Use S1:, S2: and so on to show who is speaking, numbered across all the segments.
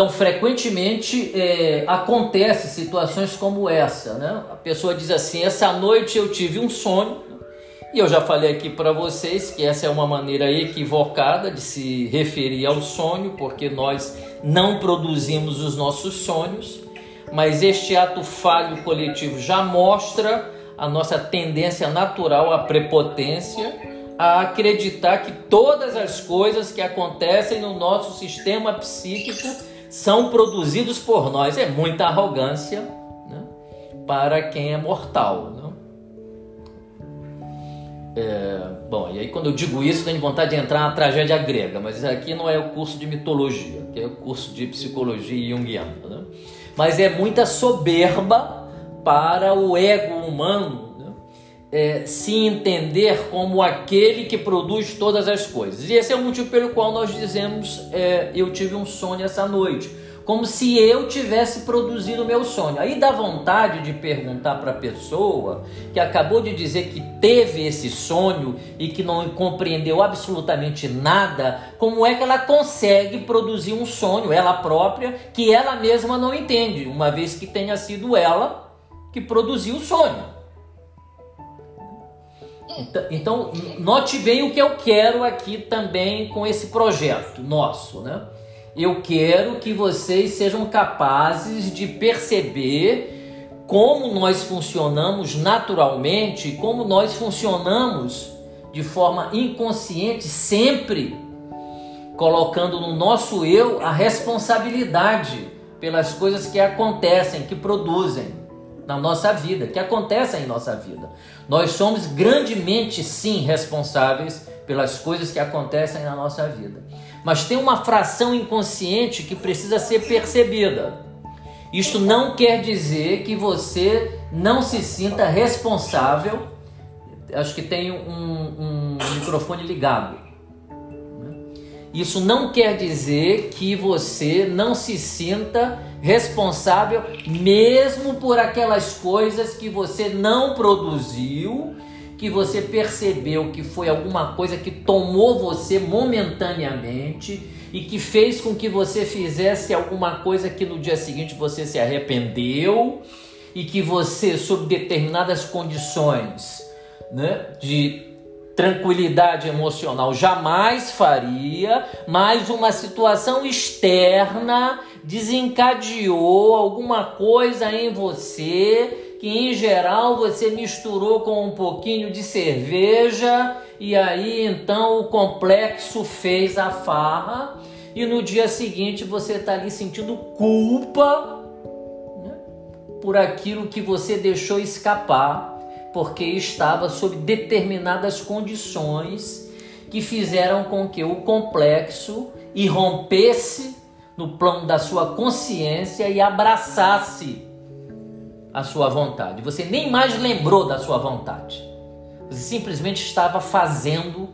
S1: Então, frequentemente é, acontece situações como essa, né? A pessoa diz assim: essa noite eu tive um sonho, e eu já falei aqui para vocês que essa é uma maneira equivocada de se referir ao sonho, porque nós não produzimos os nossos sonhos, mas este ato falho coletivo já mostra a nossa tendência natural à prepotência, a acreditar que todas as coisas que acontecem no nosso sistema psíquico são produzidos por nós. É muita arrogância né, para quem é mortal. Né? É, bom, e aí quando eu digo isso, tenho vontade de entrar na tragédia grega, mas aqui não é o curso de mitologia, aqui é o curso de psicologia junguiana. Né? Mas é muita soberba para o ego humano é, se entender como aquele que produz todas as coisas. E esse é o motivo pelo qual nós dizemos: é, Eu tive um sonho essa noite. Como se eu tivesse produzido o meu sonho. Aí dá vontade de perguntar para a pessoa que acabou de dizer que teve esse sonho e que não compreendeu absolutamente nada, como é que ela consegue produzir um sonho, ela própria, que ela mesma não entende, uma vez que tenha sido ela que produziu o sonho. Então, então, note bem o que eu quero aqui também com esse projeto nosso, né? Eu quero que vocês sejam capazes de perceber como nós funcionamos naturalmente, como nós funcionamos de forma inconsciente, sempre colocando no nosso eu a responsabilidade pelas coisas que acontecem, que produzem na nossa vida, que acontecem em nossa vida. Nós somos grandemente, sim, responsáveis pelas coisas que acontecem na nossa vida. Mas tem uma fração inconsciente que precisa ser percebida. Isto não quer dizer que você não se sinta responsável. Acho que tem um, um microfone ligado. Isso não quer dizer que você não se sinta responsável mesmo por aquelas coisas que você não produziu, que você percebeu que foi alguma coisa que tomou você momentaneamente e que fez com que você fizesse alguma coisa que no dia seguinte você se arrependeu e que você, sob determinadas condições né, de tranquilidade emocional, jamais faria, mas uma situação externa desencadeou alguma coisa em você que em geral você misturou com um pouquinho de cerveja e aí então o complexo fez a farra e no dia seguinte você está ali sentindo culpa né, por aquilo que você deixou escapar porque estava sob determinadas condições que fizeram com que o complexo irrompesse no plano da sua consciência e abraçasse a sua vontade. Você nem mais lembrou da sua vontade. Você simplesmente estava fazendo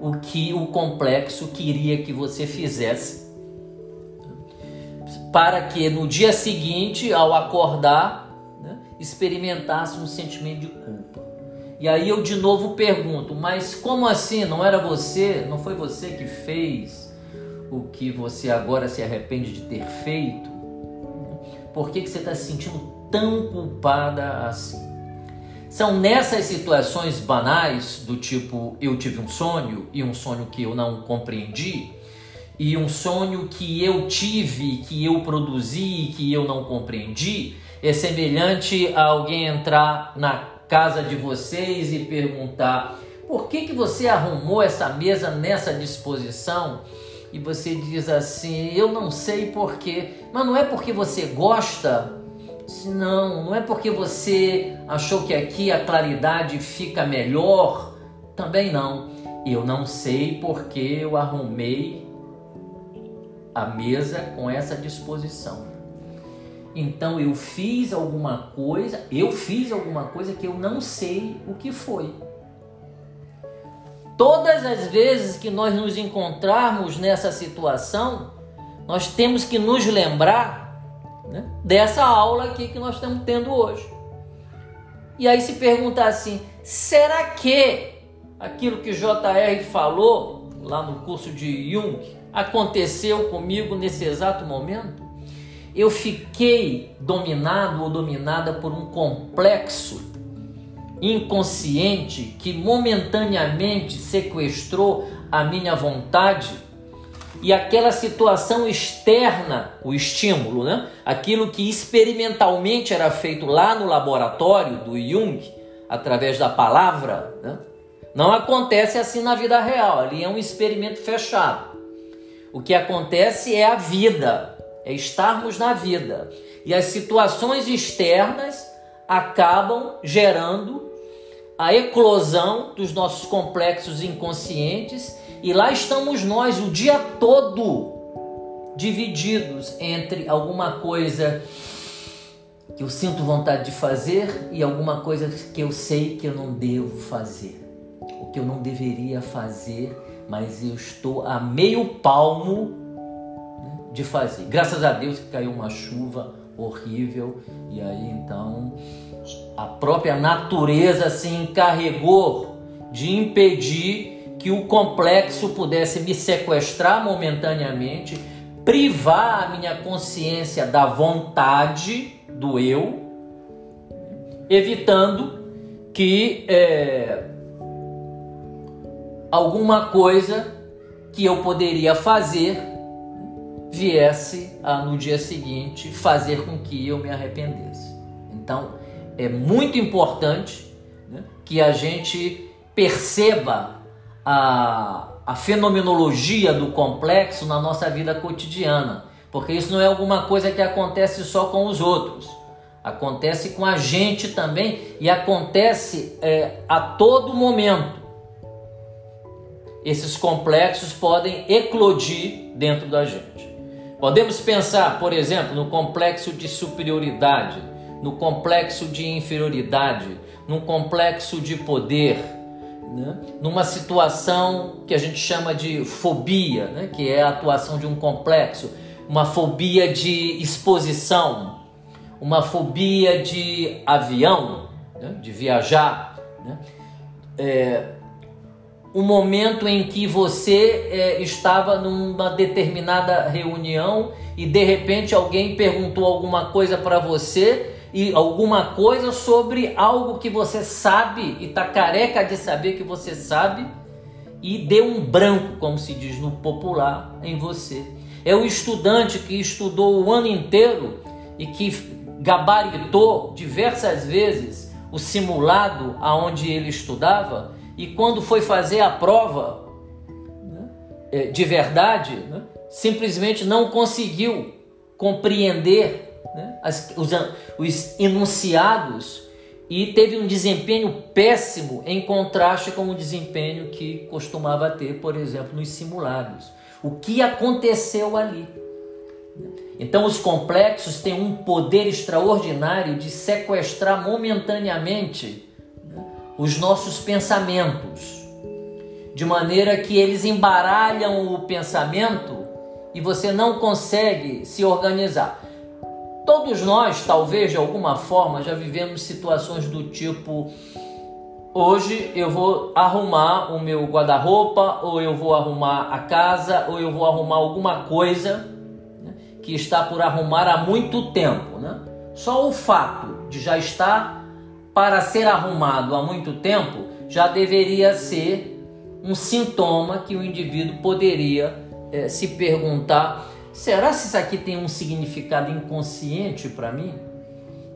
S1: o que o complexo queria que você fizesse. Para que no dia seguinte, ao acordar, experimentasse um sentimento de culpa. E aí eu de novo pergunto: mas como assim? Não era você? Não foi você que fez? o que você agora se arrepende de ter feito? Por que, que você está se sentindo tão culpada assim? São nessas situações banais, do tipo eu tive um sonho e um sonho que eu não compreendi, e um sonho que eu tive, que eu produzi, que eu não compreendi, é semelhante a alguém entrar na casa de vocês e perguntar: por que, que você arrumou essa mesa nessa disposição? e você diz assim: Eu não sei porquê, mas não é porque você gosta, não, não é porque você achou que aqui a claridade fica melhor, também não. Eu não sei porque eu arrumei a mesa com essa disposição. Então eu fiz alguma coisa, eu fiz alguma coisa que eu não sei o que foi. Todas as vezes que nós nos encontrarmos nessa situação, nós temos que nos lembrar né, dessa aula aqui que nós estamos tendo hoje. E aí se perguntar assim: será que aquilo que JR falou lá no curso de Jung, aconteceu comigo nesse exato momento? Eu fiquei dominado ou dominada por um complexo inconsciente que momentaneamente sequestrou a minha vontade e aquela situação externa, o estímulo, né? aquilo que experimentalmente era feito lá no laboratório do Jung, através da palavra, né? não acontece assim na vida real, ali é um experimento fechado. O que acontece é a vida, é estarmos na vida. E as situações externas acabam gerando a eclosão dos nossos complexos inconscientes e lá estamos nós o dia todo divididos entre alguma coisa que eu sinto vontade de fazer e alguma coisa que eu sei que eu não devo fazer, o que eu não deveria fazer, mas eu estou a meio palmo de fazer. Graças a Deus que caiu uma chuva horrível e aí então a própria natureza se encarregou de impedir que o complexo pudesse me sequestrar momentaneamente, privar a minha consciência da vontade do eu, evitando que é, alguma coisa que eu poderia fazer viesse a, no dia seguinte fazer com que eu me arrependesse. Então é muito importante né, que a gente perceba a, a fenomenologia do complexo na nossa vida cotidiana, porque isso não é alguma coisa que acontece só com os outros, acontece com a gente também e acontece é, a todo momento. Esses complexos podem eclodir dentro da gente. Podemos pensar, por exemplo, no complexo de superioridade, no complexo de inferioridade, no complexo de poder né, numa situação que a gente chama de fobia, né, que é a atuação de um complexo, uma fobia de exposição, uma fobia de avião, né, de viajar. Né, é, um momento em que você é, estava numa determinada reunião e de repente alguém perguntou alguma coisa para você e alguma coisa sobre algo que você sabe e está careca de saber que você sabe e deu um branco, como se diz no popular, em você. É o estudante que estudou o ano inteiro e que gabaritou diversas vezes o simulado aonde ele estudava e quando foi fazer a prova né, é, de verdade, né, simplesmente não conseguiu compreender né, as, os, os enunciados e teve um desempenho péssimo em contraste com o desempenho que costumava ter, por exemplo, nos simulados. O que aconteceu ali? Então, os complexos têm um poder extraordinário de sequestrar momentaneamente os nossos pensamentos, de maneira que eles embaralham o pensamento e você não consegue se organizar. Todos nós, talvez de alguma forma, já vivemos situações do tipo: hoje eu vou arrumar o meu guarda-roupa, ou eu vou arrumar a casa, ou eu vou arrumar alguma coisa né, que está por arrumar há muito tempo. Né? Só o fato de já estar para ser arrumado há muito tempo já deveria ser um sintoma que o indivíduo poderia é, se perguntar Será se isso aqui tem um significado inconsciente para mim?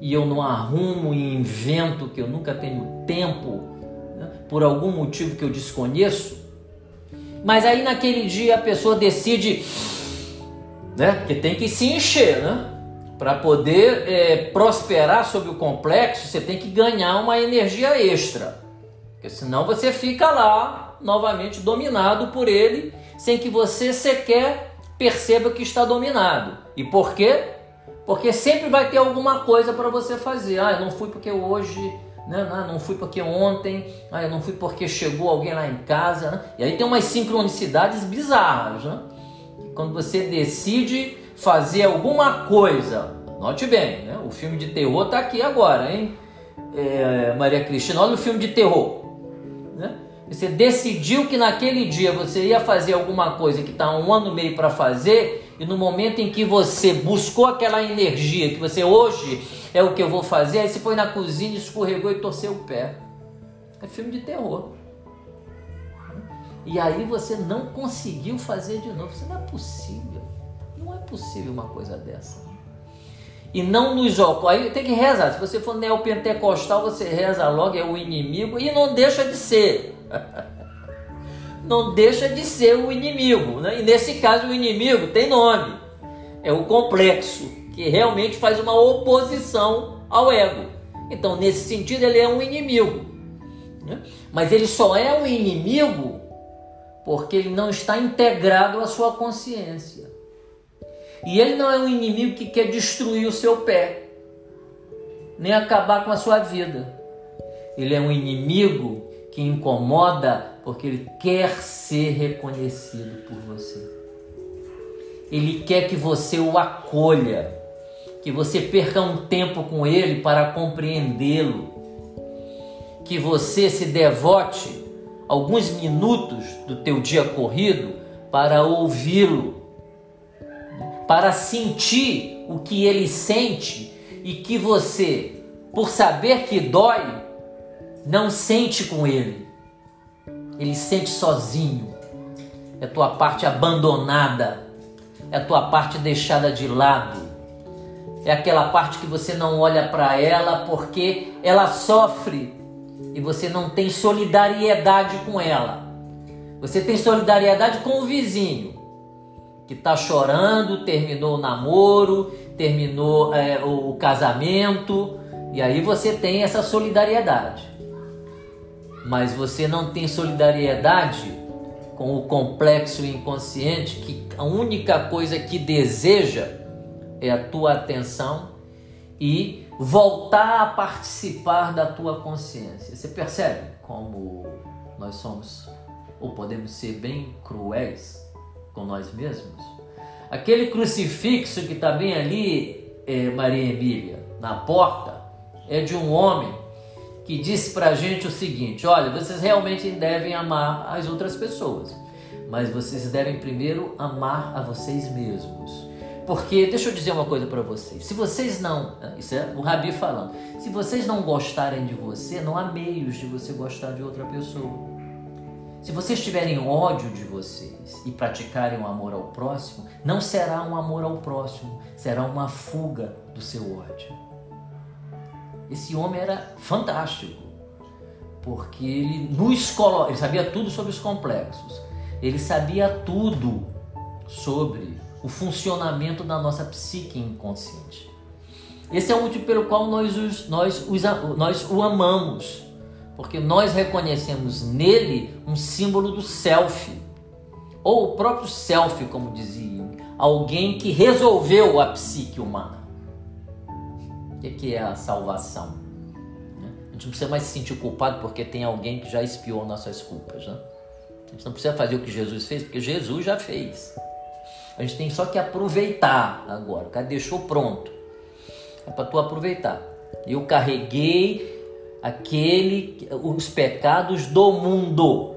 S1: E eu não arrumo e invento que eu nunca tenho tempo, né? por algum motivo que eu desconheço? Mas aí naquele dia a pessoa decide, né? Que tem que se encher, né? Para poder é, prosperar sobre o complexo, você tem que ganhar uma energia extra. Porque senão você fica lá novamente dominado por ele, sem que você sequer perceba que está dominado. E por quê? Porque sempre vai ter alguma coisa para você fazer. Ah, eu não fui porque hoje, né? Não, não fui porque ontem, ah, eu não fui porque chegou alguém lá em casa. Né? E aí tem umas sincronicidades bizarras. Né? Quando você decide fazer alguma coisa, note bem, né? o filme de terror está aqui agora, hein? É, Maria Cristina, olha o filme de terror. Né? Você decidiu que naquele dia você ia fazer alguma coisa que está um ano e meio para fazer, e no momento em que você buscou aquela energia, que você hoje é o que eu vou fazer, aí você foi na cozinha, escorregou e torceu o pé. É filme de terror. E aí você não conseguiu fazer de novo. Isso não é possível. Não é possível uma coisa dessa. E não nos ocorre. Aí tem que rezar. Se você for neopentecostal, você reza logo, é o inimigo, e não deixa de ser. não deixa de ser o inimigo. Né? E nesse caso, o inimigo tem nome: é o complexo, que realmente faz uma oposição ao ego. Então, nesse sentido, ele é um inimigo. Né? Mas ele só é um inimigo porque ele não está integrado à sua consciência. E ele não é um inimigo que quer destruir o seu pé, nem acabar com a sua vida. Ele é um inimigo que incomoda porque ele quer ser reconhecido por você. Ele quer que você o acolha, que você perca um tempo com ele para compreendê-lo, que você se devote alguns minutos do teu dia corrido para ouvi-lo, para sentir o que ele sente e que você, por saber que dói, não sente com ele. Ele sente sozinho. É tua parte abandonada, é tua parte deixada de lado. É aquela parte que você não olha para ela porque ela sofre e você não tem solidariedade com ela. Você tem solidariedade com o vizinho que está chorando, terminou o namoro, terminou é, o, o casamento, e aí você tem essa solidariedade. Mas você não tem solidariedade com o complexo inconsciente que a única coisa que deseja é a tua atenção e voltar a participar da tua consciência. Você percebe como nós somos ou podemos ser bem cruéis com nós mesmos? Aquele crucifixo que está bem ali, é, Maria Emília, na porta, é de um homem que disse para a gente o seguinte: olha, vocês realmente devem amar as outras pessoas, mas vocês devem primeiro amar a vocês mesmos. Porque, deixa eu dizer uma coisa para vocês: se vocês não, isso é o Rabi falando, se vocês não gostarem de você, não há meios de você gostar de outra pessoa. Se vocês tiverem ódio de vocês e praticarem o amor ao próximo, não será um amor ao próximo, será uma fuga do seu ódio. Esse homem era fantástico, porque ele nos colo... ele sabia tudo sobre os complexos, ele sabia tudo sobre o funcionamento da nossa psique inconsciente. Esse é o motivo pelo qual nós, os, nós, os, nós o amamos, porque nós reconhecemos nele um símbolo do self, ou o próprio self, como dizia, alguém que resolveu a psique humana. O que é a salvação? A gente não precisa mais se sentir culpado porque tem alguém que já expiou nossas culpas. Né? A gente não precisa fazer o que Jesus fez, porque Jesus já fez. A gente tem só que aproveitar agora. O cara deixou pronto. É para tu aproveitar. Eu carreguei aquele os pecados do mundo.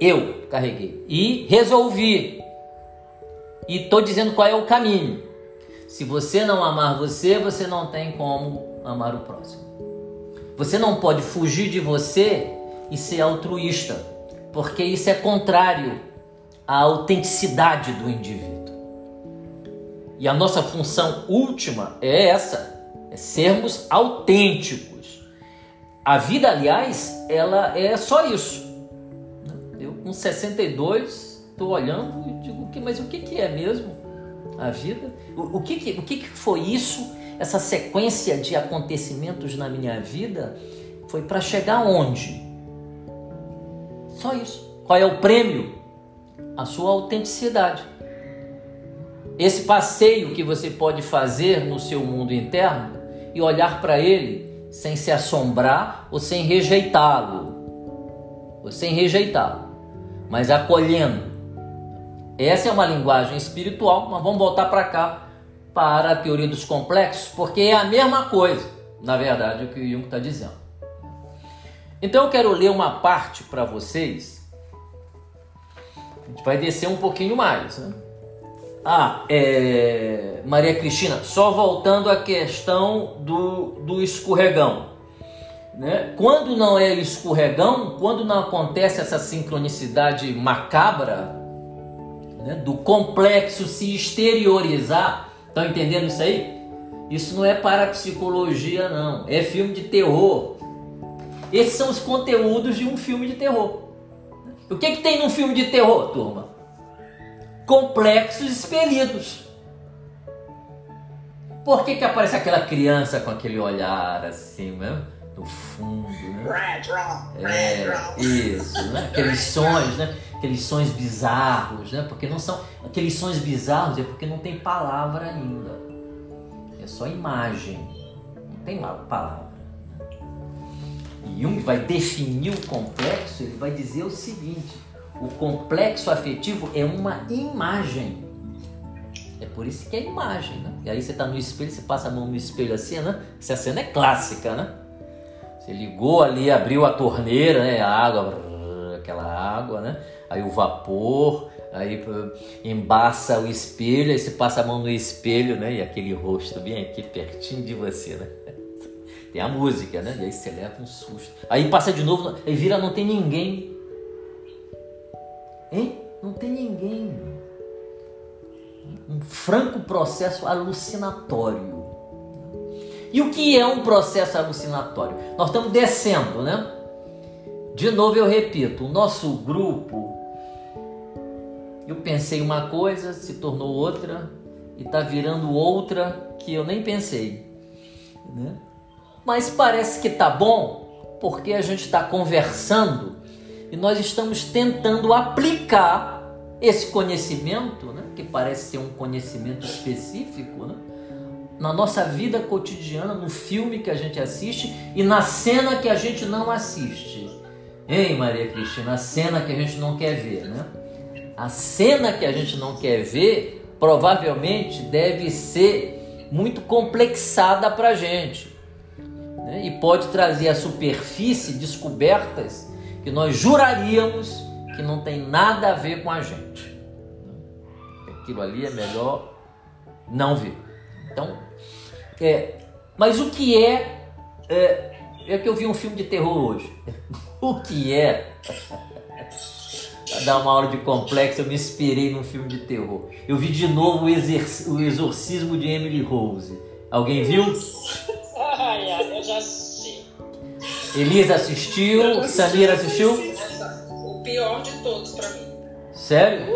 S1: Eu carreguei e resolvi. E estou dizendo qual é o caminho. Se você não amar você, você não tem como amar o próximo. Você não pode fugir de você e ser altruísta, porque isso é contrário a autenticidade do indivíduo. E a nossa função última é essa, é sermos autênticos. A vida, aliás, ela é só isso. Eu com 62 estou olhando e digo, mas o que, que é mesmo a vida? O, o, que, que, o que, que foi isso? Essa sequência de acontecimentos na minha vida foi para chegar onde? Só isso. Qual é o prêmio? a sua autenticidade. Esse passeio que você pode fazer no seu mundo interno e olhar para ele sem se assombrar ou sem rejeitá-lo, ou sem rejeitá-lo, mas acolhendo. Essa é uma linguagem espiritual, mas vamos voltar para cá para a teoria dos complexos, porque é a mesma coisa, na verdade, o que o Jung está dizendo. Então eu quero ler uma parte para vocês. A gente vai descer um pouquinho mais. Né? Ah, é... Maria Cristina, só voltando à questão do, do escorregão. Né? Quando não é escorregão, quando não acontece essa sincronicidade macabra, né? do complexo se exteriorizar, estão entendendo isso aí? Isso não é parapsicologia, não. É filme de terror. Esses são os conteúdos de um filme de terror. O que, que tem num filme de terror, turma? Complexos expelidos. Por que, que aparece aquela criança com aquele olhar assim, né? No fundo, né? É, isso, né? Aqueles sons, né? Aqueles sons bizarros, né? Porque não são. Aqueles sons bizarros é porque não tem palavra ainda. É só imagem. Não tem palavra. Jung vai definir o complexo, ele vai dizer o seguinte: o complexo afetivo é uma imagem. É por isso que é imagem, né? E aí você está no espelho, você passa a mão no espelho assim, né? Essa cena é clássica, né? Você ligou ali, abriu a torneira, né? A água, aquela água, né? Aí o vapor, aí embaça o espelho, aí você passa a mão no espelho, né? E aquele rosto bem aqui pertinho de você, né? Tem a música, né? E aí você leva um susto. Aí passa de novo, aí vira, não tem ninguém. Hein? Não tem ninguém. Um franco processo alucinatório. E o que é um processo alucinatório? Nós estamos descendo, né? De novo eu repito, o nosso grupo, eu pensei uma coisa, se tornou outra, e está virando outra que eu nem pensei. Né? mas parece que tá bom porque a gente está conversando e nós estamos tentando aplicar esse conhecimento, né, que parece ser um conhecimento específico, né, na nossa vida cotidiana, no filme que a gente assiste e na cena que a gente não assiste. Hein, Maria Cristina? A cena que a gente não quer ver, né? A cena que a gente não quer ver provavelmente deve ser muito complexada para a gente né? e pode trazer à superfície descobertas que nós juraríamos que não tem nada a ver com a gente. Aquilo ali é melhor não ver. Então, é, mas o que é, é, é que eu vi um filme de terror hoje. o que é? Para dar uma aula de complexo, eu me inspirei num filme de terror. Eu vi de novo o, Exorcismo de Emily Rose. Alguém viu?
S2: Ai, ai, eu já.
S1: Elisa assistiu, Samira assistiu?
S3: o pior de todos pra mim.
S1: Sério?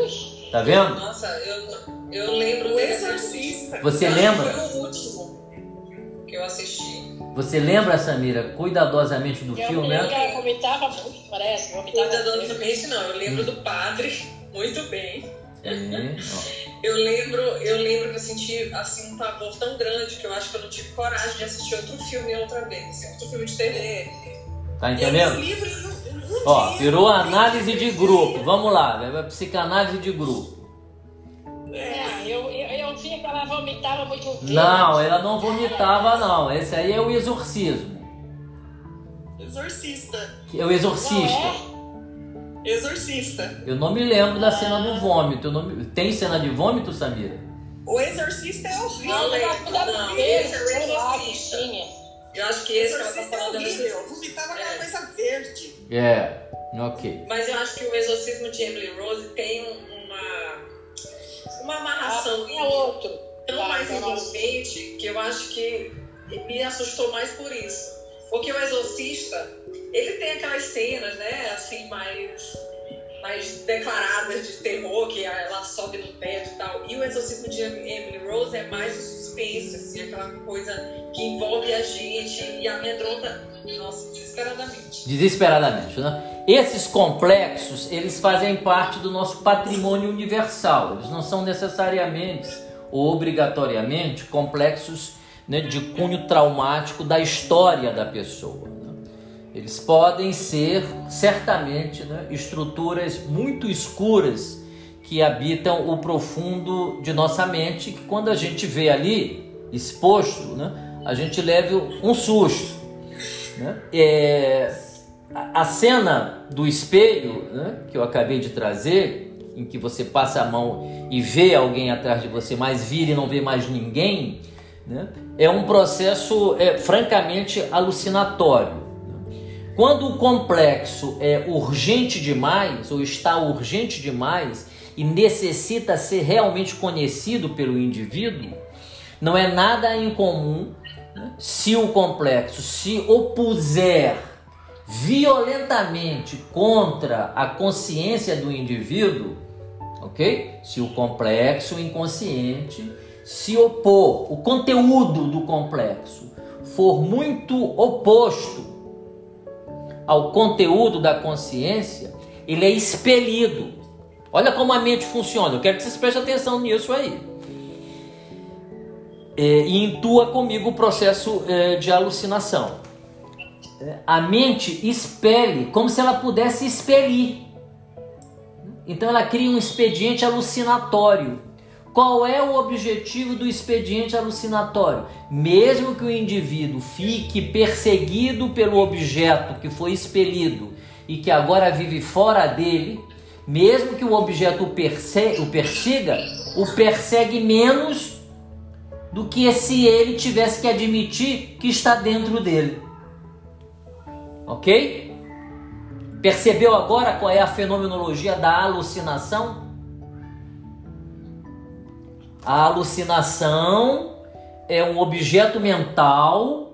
S1: Tá vendo?
S3: Nossa, eu, eu lembro o Exorcista.
S1: Você lembra?
S3: Foi o último que eu assisti.
S1: Você lembra, Samira, cuidadosamente do
S2: eu
S1: filme,
S2: né?
S1: Eu
S2: vomitava muito, parece. Vomitava
S3: cuidadosamente não, eu lembro hum. do padre muito bem. Eu lembro, eu lembro que eu senti assim um pavor tão grande que eu acho que eu não tive coragem de assistir outro filme outra vez, assim, outro filme de TV.
S1: Tá entendendo? Livro, eu não, eu Ó, virou análise de grupo. Vamos lá, psicanálise de grupo.
S2: É, eu, eu, eu via que ela vomitava muito.
S1: Não, ela não vomitava, não. Esse aí é o exorcismo.
S3: Exorcista.
S1: É o exorcista.
S3: Não, é? Exorcista.
S1: Eu não me lembro da cena do vômito. Não... Tem cena de vômito, Samira?
S3: O Exorcista é horrível.
S2: Não,
S3: não,
S2: não, não esse é o Exorcista.
S3: Eu acho que esse Exorcista que ela tá falando é horrível. Vomitava aquela é. coisa verde.
S1: É, ok.
S3: Mas eu acho que o Exorcismo de Emily Rose tem uma, uma amarração
S2: ah, é outro.
S3: tão tá, mais envolvente que eu acho que me assustou mais por isso. Porque o Exorcista, ele tem aquelas cenas, né, assim, mais, mais declaradas de terror, que ela sobe no teto e tal. E o Exorcismo de Emily Rose é mais o suspense, assim, aquela coisa que envolve a gente e amedronta, nossa, desesperadamente.
S1: Desesperadamente, né? Esses complexos, eles fazem parte do nosso patrimônio universal. Eles não são necessariamente ou obrigatoriamente complexos né, de cunho traumático da história da pessoa. Eles podem ser, certamente, né, estruturas muito escuras que habitam o profundo de nossa mente, que quando a gente vê ali exposto, né, a gente leva um susto. Né? É, a cena do espelho, né, que eu acabei de trazer, em que você passa a mão e vê alguém atrás de você, mas vira e não vê mais ninguém, né, é um processo é, francamente alucinatório. Quando o complexo é urgente demais ou está urgente demais e necessita ser realmente conhecido pelo indivíduo, não é nada incomum né, se o complexo se opuser violentamente contra a consciência do indivíduo, ok? Se o complexo inconsciente se opor, o conteúdo do complexo for muito oposto ao conteúdo da consciência, ele é expelido. Olha como a mente funciona. Eu quero que vocês prestem atenção nisso aí. É, e intua comigo o processo é, de alucinação. É, a mente expele, como se ela pudesse expelir. Então ela cria um expediente alucinatório. Qual é o objetivo do expediente alucinatório? Mesmo que o indivíduo fique perseguido pelo objeto que foi expelido e que agora vive fora dele, mesmo que o objeto o, persiga, o persegue menos do que se ele tivesse que admitir que está dentro dele. Ok? Percebeu agora qual é a fenomenologia da alucinação? A alucinação é um objeto mental.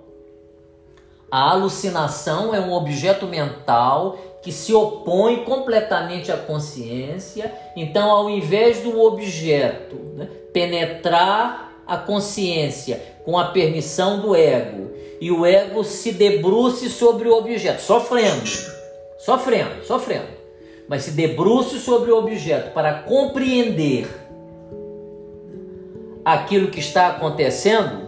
S1: A alucinação é um objeto mental que se opõe completamente à consciência. Então, ao invés do objeto né, penetrar a consciência com a permissão do ego e o ego se debruce sobre o objeto, sofrendo, sofrendo, sofrendo, mas se debruce sobre o objeto para compreender aquilo que está acontecendo,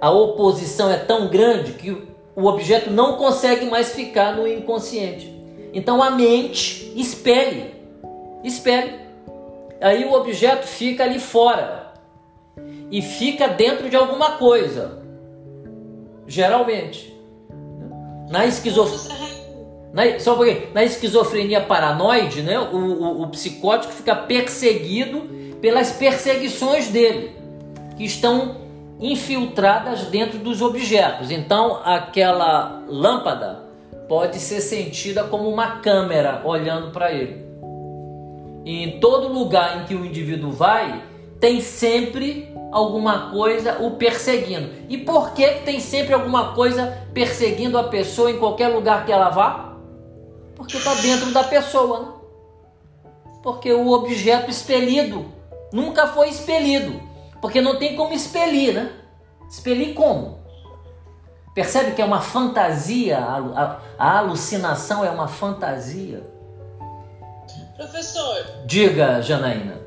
S1: a oposição é tão grande que o objeto não consegue mais ficar no inconsciente. Então a mente espelhe, espelhe. Aí o objeto fica ali fora e fica dentro de alguma coisa, geralmente. Na esquizofrenia. Na, só porque na esquizofrenia paranoide, né, o, o, o psicótico fica perseguido pelas perseguições dele, que estão infiltradas dentro dos objetos. Então, aquela lâmpada pode ser sentida como uma câmera olhando para ele. E em todo lugar em que o indivíduo vai, tem sempre alguma coisa o perseguindo. E por que tem sempre alguma coisa perseguindo a pessoa em qualquer lugar que ela vá? Porque está dentro da pessoa. Né? Porque o objeto expelido Nunca foi expelido. Porque não tem como expelir, né? Expelir como? Percebe que é uma fantasia, a, a alucinação é uma fantasia.
S2: Professor.
S1: Diga, Janaína.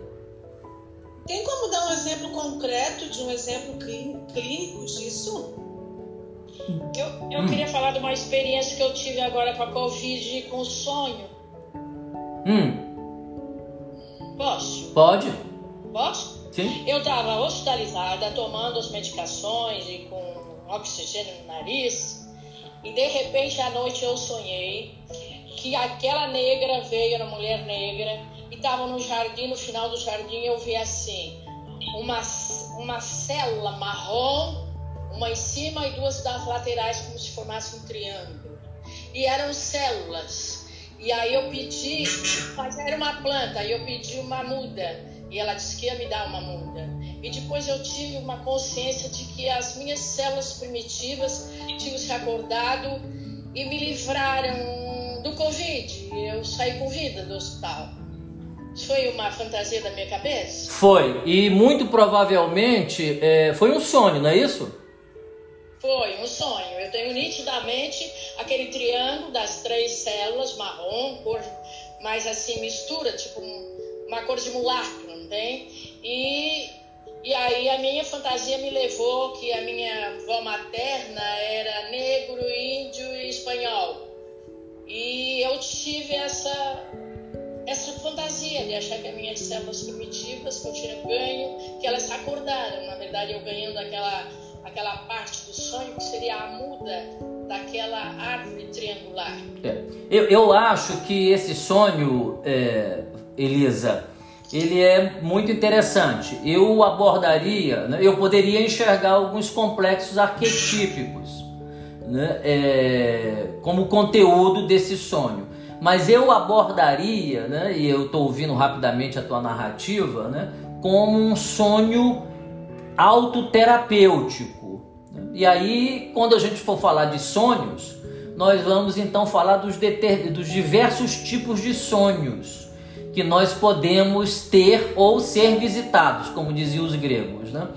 S2: Tem como dar um exemplo concreto de um exemplo clínico disso? Eu, eu hum. queria falar de uma experiência que eu tive agora com a Covid com o sonho.
S1: Hum.
S2: Posso?
S1: Pode.
S2: Posso?
S1: Sim.
S2: Eu estava hospitalizada, tomando as medicações e com oxigênio no nariz, e de repente à noite eu sonhei que aquela negra veio, era mulher negra, e estava no jardim, no final do jardim eu vi assim, uma, uma célula marrom, uma em cima e duas das laterais, como se formasse um triângulo. E eram células. E aí eu pedi, mas era uma planta, aí eu pedi uma muda. E ela disse que ia me dar uma muda. E depois eu tive uma consciência de que as minhas células primitivas tinham se acordado e me livraram do Covid. Eu saí com vida do hospital. Isso foi uma fantasia da minha cabeça?
S1: Foi. E muito provavelmente é, foi um sonho, não é isso?
S2: Foi um sonho. Eu tenho nitidamente aquele triângulo das três células marrom, cor mais assim, mistura, tipo uma cor de mulacro E, e aí a minha fantasia me levou que a minha avó materna era negro, índio e espanhol. E eu tive essa, essa fantasia de achar que as minhas células primitivas que eu tinha ganho, que elas acordaram. Na verdade, eu ganhando aquela aquela parte do sonho que seria a muda daquela árvore triangular.
S1: É. Eu, eu acho que esse sonho, é, Elisa, ele é muito interessante. Eu abordaria, né, eu poderia enxergar alguns complexos arquetípicos né, é, como conteúdo desse sonho. Mas eu abordaria, né, e eu estou ouvindo rapidamente a tua narrativa, né, como um sonho autoterapêutico. E aí, quando a gente for falar de sonhos, nós vamos então falar dos, dos diversos tipos de sonhos que nós podemos ter ou ser visitados, como diziam os gregos. Né?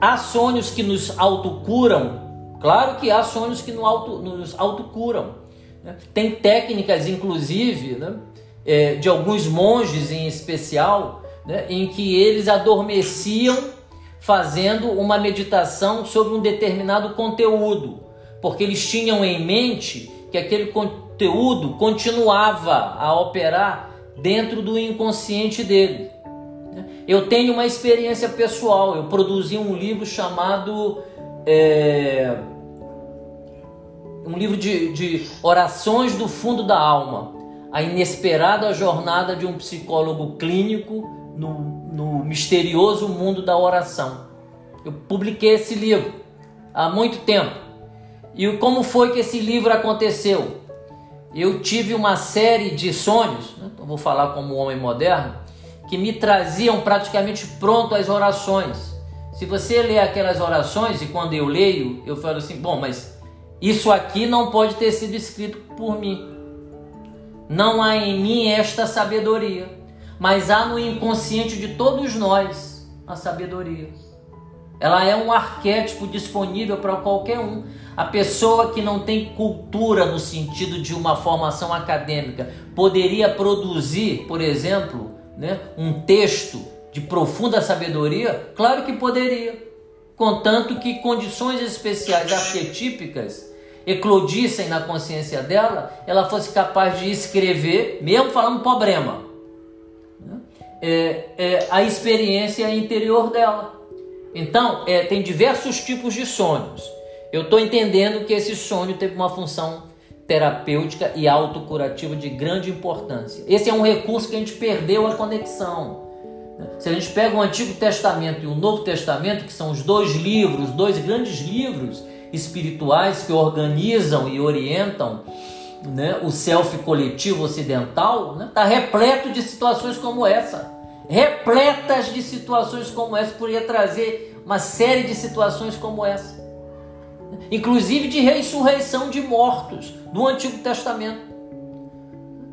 S1: Há sonhos que nos autocuram, claro que há sonhos que nos, auto, nos autocuram. Né? Tem técnicas, inclusive, né? é, de alguns monges em especial, né? em que eles adormeciam fazendo uma meditação sobre um determinado conteúdo, porque eles tinham em mente que aquele conteúdo continuava a operar dentro do inconsciente dele. Eu tenho uma experiência pessoal, eu produzi um livro chamado. É, um livro de, de orações do fundo da alma. A inesperada jornada de um psicólogo clínico no, no misterioso mundo da oração. Eu publiquei esse livro há muito tempo. E como foi que esse livro aconteceu? Eu tive uma série de sonhos, né? vou falar como homem moderno, que me traziam praticamente pronto as orações. Se você lê aquelas orações, e quando eu leio, eu falo assim: bom, mas isso aqui não pode ter sido escrito por mim. Não há em mim esta sabedoria mas há no inconsciente de todos nós a sabedoria. Ela é um arquétipo disponível para qualquer um. A pessoa que não tem cultura no sentido de uma formação acadêmica poderia produzir, por exemplo, né, um texto de profunda sabedoria? Claro que poderia, contanto que condições especiais arquetípicas eclodissem na consciência dela, ela fosse capaz de escrever, mesmo falando problema é, é, a experiência interior dela. Então, é, tem diversos tipos de sonhos. Eu estou entendendo que esse sonho teve uma função terapêutica e autocurativa de grande importância. Esse é um recurso que a gente perdeu a conexão. Se a gente pega o Antigo Testamento e o Novo Testamento, que são os dois livros, dois grandes livros espirituais que organizam e orientam né, o self coletivo ocidental, está né, tá repleto de situações como essa repletas de situações como essa, poderia trazer uma série de situações como essa, inclusive de ressurreição de mortos do Antigo Testamento,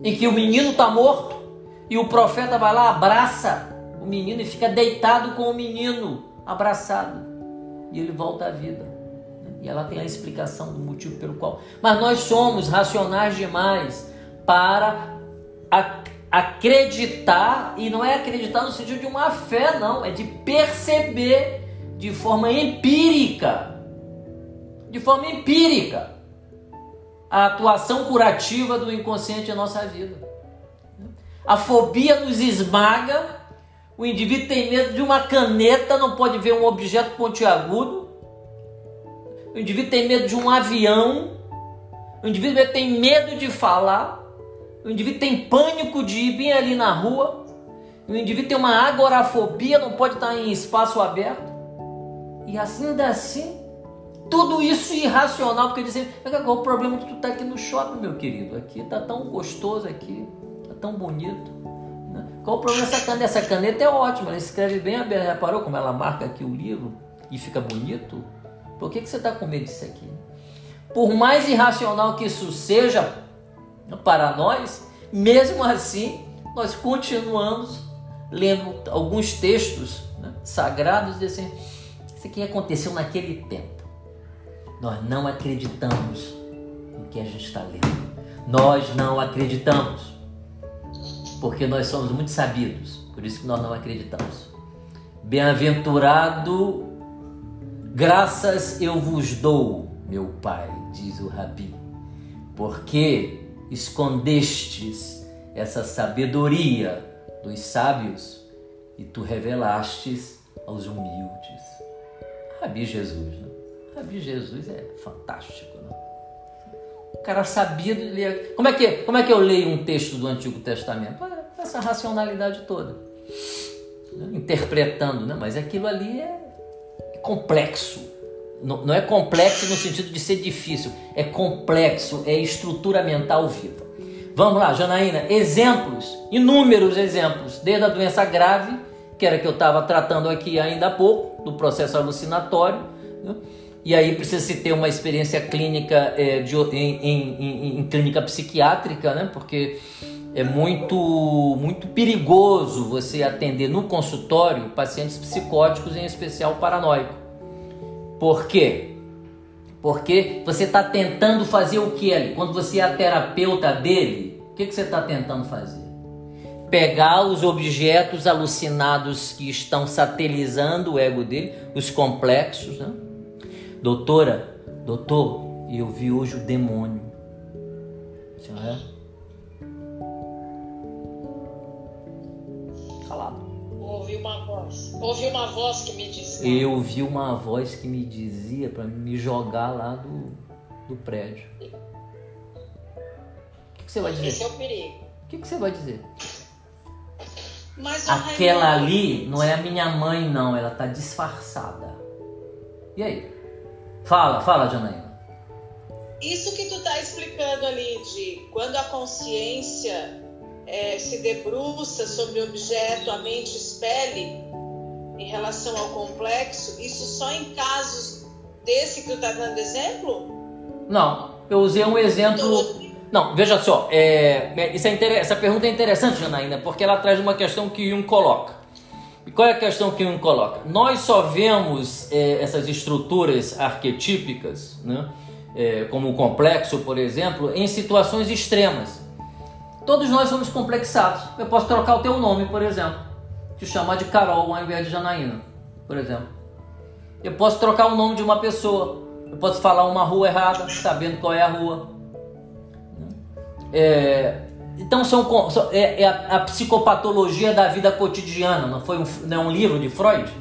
S1: em que o menino está morto e o profeta vai lá, abraça o menino e fica deitado com o menino abraçado e ele volta à vida. E ela tem a explicação do motivo pelo qual. Mas nós somos racionais demais para acreditar, e não é acreditar no sentido de uma fé, não, é de perceber de forma empírica, de forma empírica, a atuação curativa do inconsciente em nossa vida. A fobia nos esmaga, o indivíduo tem medo de uma caneta, não pode ver um objeto pontiagudo. O indivíduo tem medo de um avião. O indivíduo tem medo de falar. O indivíduo tem pânico de ir bem ali na rua. O indivíduo tem uma agorafobia, não pode estar em espaço aberto. E assim, ainda assim, tudo isso irracional, porque dizem, qual o problema de tu estar tá aqui no shopping, meu querido? Aqui tá tão gostoso aqui, tá tão bonito. Né? Qual o problema dessa caneta? Essa caneta é ótima, ela escreve bem aberto. Reparou como ela marca aqui o livro e fica bonito? Por que, que você está com medo disso aqui? Por mais irracional que isso seja, para nós, mesmo assim, nós continuamos lendo alguns textos né, sagrados dizendo isso aqui aconteceu naquele tempo. Nós não acreditamos no que a gente está lendo. Nós não acreditamos. Porque nós somos muito sabidos. Por isso que nós não acreditamos. Bem-aventurado, graças eu vos dou, meu Pai, diz o Rabi. Porque escondestes essa sabedoria dos sábios e tu revelastes aos humildes. Rabi Jesus, né? Rabi Jesus é fantástico, né? O cara sabia ler. Como é que, como é que eu leio um texto do Antigo Testamento? Essa racionalidade toda. Né? Interpretando, né? Mas aquilo ali é complexo. Não, não é complexo no sentido de ser difícil, é complexo, é estrutura mental viva. Vamos lá, Janaína, exemplos, inúmeros exemplos, desde a doença grave, que era que eu estava tratando aqui ainda há pouco, do processo alucinatório, né? E aí precisa se ter uma experiência clínica é, de, em, em, em, clínica psiquiátrica, né? porque é muito, muito perigoso você atender no consultório pacientes psicóticos, em especial paranoicos. Por quê? Porque você está tentando fazer o que ali? Quando você é a terapeuta dele, o que, que você está tentando fazer? Pegar os objetos alucinados que estão satelizando o ego dele, os complexos, né? Doutora, doutor, eu vi hoje o demônio. Senhora?
S2: ouvi uma voz. Ouvi uma voz que me dizia.
S1: Eu ouvi uma voz que me dizia para me jogar lá do, do prédio. O que, que, você vai dizer?
S2: Esse é o perigo.
S1: O que, que você vai dizer?
S2: Mas
S1: Aquela ali não é a minha mãe, não. Ela tá disfarçada. E aí? Fala, fala, Janaína.
S2: Isso que tu tá explicando ali de quando a consciência é, se debruça sobre o objeto, a mente expele em relação ao complexo, isso só em casos desse que tu está dando exemplo?
S1: Não, eu usei um exemplo. Não, veja só, é, é, é essa pergunta é interessante, Janaína, porque ela traz uma questão que Jung coloca. E qual é a questão que Jung coloca? Nós só vemos é, essas estruturas arquetípicas, né, é, como o complexo, por exemplo, em situações extremas. Todos nós somos complexados. Eu posso trocar o teu nome, por exemplo. Te chamar de Carol ao invés de Janaína, por exemplo. Eu posso trocar o nome de uma pessoa. Eu posso falar uma rua errada, sabendo qual é a rua. É, então são, é, é a, psicopatologia da vida cotidiana. Não foi um, não é um livro de Freud?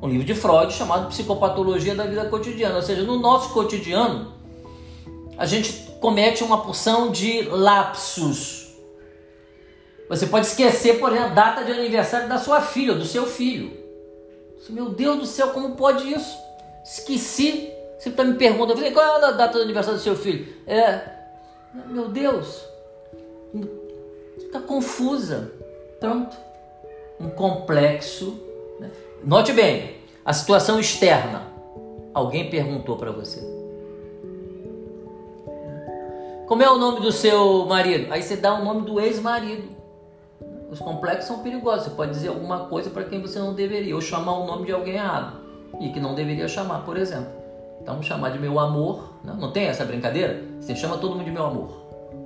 S1: Um livro de Freud chamado Psicopatologia da Vida Cotidiana. Ou seja, no nosso cotidiano, a gente comete uma porção de lapsos. Você pode esquecer, por exemplo, a data de aniversário da sua filha, do seu filho. Meu Deus do céu, como pode isso? Esqueci. Você está me perguntando, qual é a data do aniversário do seu filho? É, meu Deus, está confusa. Pronto. Um complexo. Né? Note bem, a situação externa. Alguém perguntou para você. Como é o nome do seu marido? Aí você dá o nome do ex-marido. Os complexos são perigosos. Você pode dizer alguma coisa para quem você não deveria, ou chamar o nome de alguém errado e que não deveria chamar, por exemplo. Então, chamar de meu amor, não, né? não tem essa brincadeira? Você chama todo mundo de meu amor.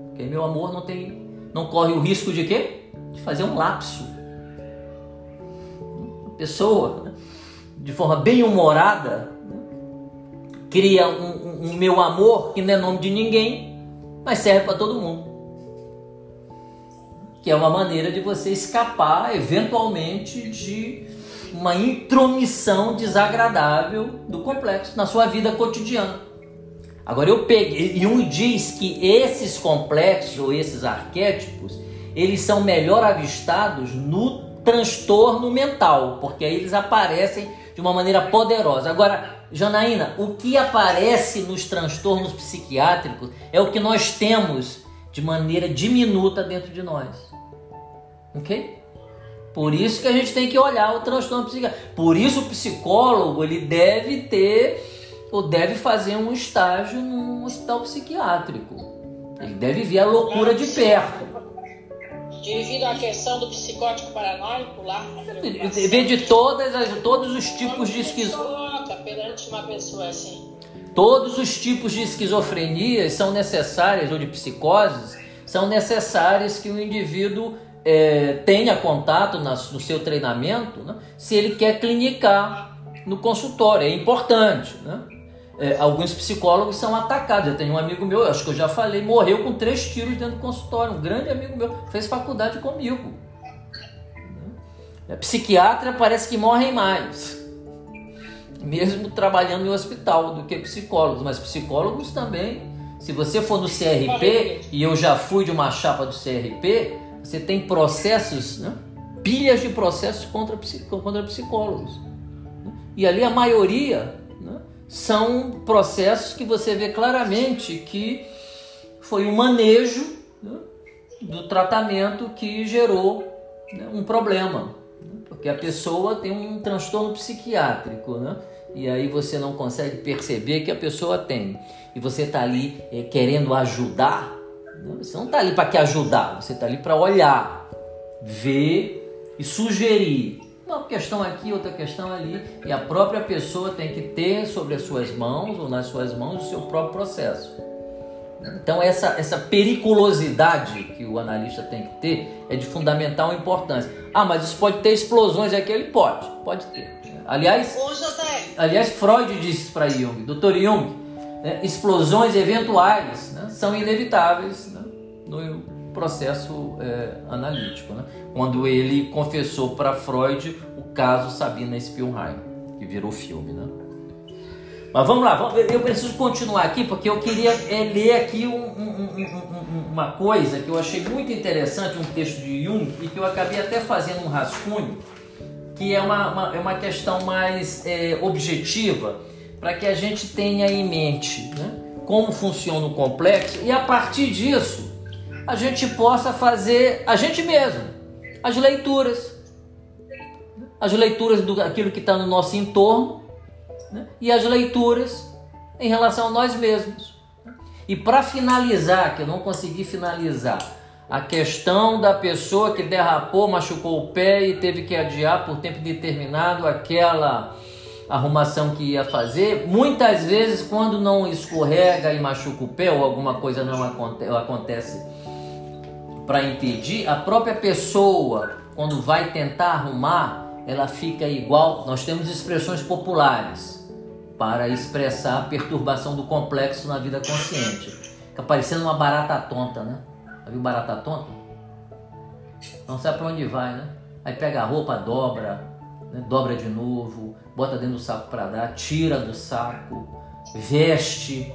S1: Porque meu amor não tem, não corre o risco de quê? De fazer um lapso. A pessoa, né? de forma bem humorada, né? cria um, um, um meu amor que não é nome de ninguém mas serve para todo mundo. Que é uma maneira de você escapar, eventualmente, de uma intromissão desagradável do complexo na sua vida cotidiana. Agora eu peguei, e um diz que esses complexos ou esses arquétipos, eles são melhor avistados no transtorno mental, porque aí eles aparecem de uma maneira poderosa. Agora, Janaína, o que aparece nos transtornos psiquiátricos é o que nós temos de maneira diminuta dentro de nós. Ok? Por isso que a gente tem que olhar o transtorno psiquiátrico. Por isso o psicólogo ele deve ter ou deve fazer um estágio num hospital psiquiátrico. Ele deve ver a loucura de perto.
S2: Devido à questão do psicótico paranoico lá.
S1: Ver de todas as, todos os tipos de esquizofrenia
S2: perante uma pessoa assim.
S1: Todos os tipos de esquizofrenias são necessárias, ou de psicoses, são necessárias que o indivíduo é, tenha contato na, no seu treinamento, né, se ele quer clinicar no consultório. É importante. Né? É, alguns psicólogos são atacados. Eu tenho um amigo meu, acho que eu já falei, morreu com três tiros dentro do consultório. Um grande amigo meu, fez faculdade comigo. É, psiquiatra parece que morrem mais. mesmo trabalhando em hospital, do que psicólogos. Mas psicólogos também, se você for no CRP, e eu já fui de uma chapa do CRP, você tem processos, né? pilhas de processos contra, contra psicólogos. E ali a maioria né, são processos que você vê claramente que foi um manejo né, do tratamento que gerou né, um problema. Né, porque a pessoa tem um transtorno psiquiátrico, né? E aí você não consegue perceber que a pessoa tem. E você está ali é, querendo ajudar. Você não está ali para que ajudar, você está ali para olhar, ver e sugerir. Uma questão aqui, outra questão ali. E a própria pessoa tem que ter sobre as suas mãos ou nas suas mãos o seu próprio processo. Então essa, essa periculosidade que o analista tem que ter é de fundamental importância. Ah, mas isso pode ter explosões aqui? Ele pode, pode ter. Aliás, aliás Freud disse para Jung, Dr. Jung, né, explosões eventuais né, são inevitáveis né, no processo é, analítico. Né? Quando ele confessou para Freud o caso Sabina Spielheim, que virou filme. Né? Mas vamos lá, eu preciso continuar aqui porque eu queria é, ler aqui um, um, um, uma coisa que eu achei muito interessante, um texto de Jung, e que eu acabei até fazendo um rascunho, que é uma, uma é uma questão mais é, objetiva, para que a gente tenha em mente né, como funciona o complexo e a partir disso a gente possa fazer a gente mesmo as leituras, as leituras do aquilo que está no nosso entorno né? e as leituras em relação a nós mesmos. E para finalizar, que eu não consegui finalizar, a questão da pessoa que derrapou, machucou o pé e teve que adiar por tempo determinado aquela arrumação que ia fazer, muitas vezes quando não escorrega e machuca o pé ou alguma coisa não acontece para impedir, a própria pessoa quando vai tentar arrumar, ela fica igual. Nós temos expressões populares para expressar a perturbação do complexo na vida consciente. Fica parecendo uma barata tonta, né? Já viu barata tonta? Não sabe para onde vai, né? Aí pega a roupa, dobra, né? dobra de novo, bota dentro do saco para dar, tira do saco, veste.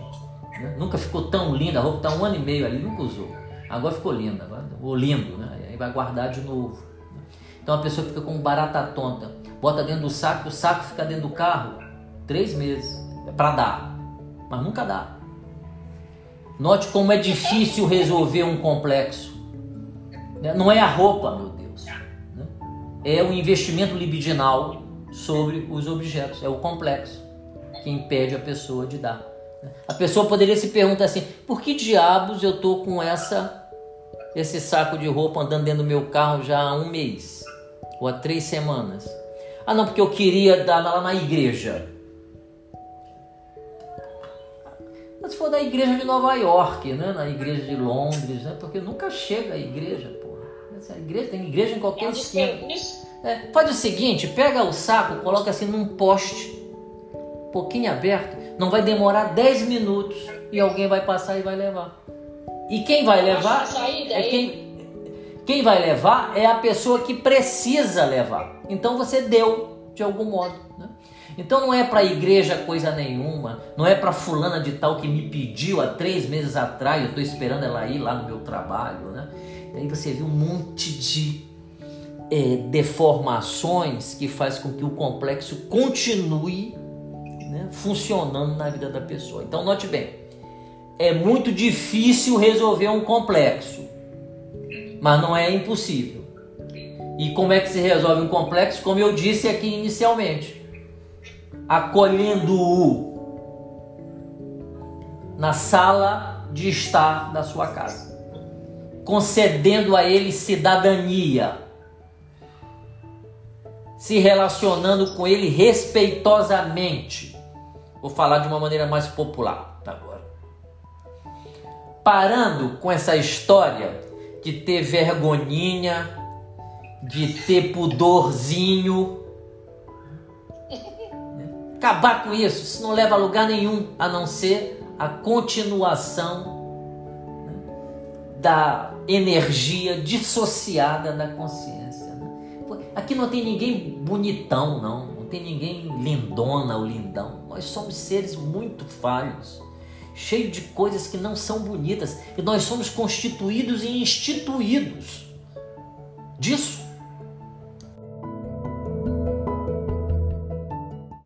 S1: Né? Nunca ficou tão linda, a roupa está um ano e meio ali, nunca usou. Agora ficou linda, ou lindo, né? Aí vai guardar de novo. Então a pessoa fica com barata tonta, bota dentro do saco, o saco fica dentro do carro, Três meses é para dar, mas nunca dá. Note como é difícil resolver um complexo. Né? Não é a roupa, meu Deus. É o investimento libidinal sobre os objetos. É o complexo que impede a pessoa de dar. A pessoa poderia se perguntar assim: por que diabos eu tô com essa esse saco de roupa andando dentro do meu carro já há um mês ou há três semanas? Ah, não, porque eu queria dar lá na igreja. Mas se for da igreja de Nova York, né? na igreja de Londres, né? porque nunca chega a igreja. Essa igreja, tem igreja em qualquer é esquina. É, faz o seguinte, pega o saco, coloca assim num poste, um pouquinho aberto, não vai demorar 10 minutos e alguém vai passar e vai levar. E quem vai levar é quem, quem vai levar é a pessoa que precisa levar. Então você deu de algum modo. Né? Então não é para a igreja coisa nenhuma, não é para fulana de tal que me pediu há três meses atrás, eu estou esperando ela ir lá no meu trabalho, né? Aí você vê um monte de é, deformações que faz com que o complexo continue né, funcionando na vida da pessoa. Então note bem, é muito difícil resolver um complexo, mas não é impossível. E como é que se resolve um complexo? Como eu disse aqui inicialmente acolhendo-o na sala de estar da sua casa, concedendo a ele cidadania, se relacionando com ele respeitosamente. Vou falar de uma maneira mais popular agora. Parando com essa história de ter vergonhinha, de ter pudorzinho, acabar com isso, isso não leva a lugar nenhum a não ser a continuação né, da energia dissociada da consciência. Né? Aqui não tem ninguém bonitão, não. tem ninguém lindona ou lindão. Nós somos seres muito falhos, cheios de coisas que não são bonitas. E nós somos constituídos e instituídos disso.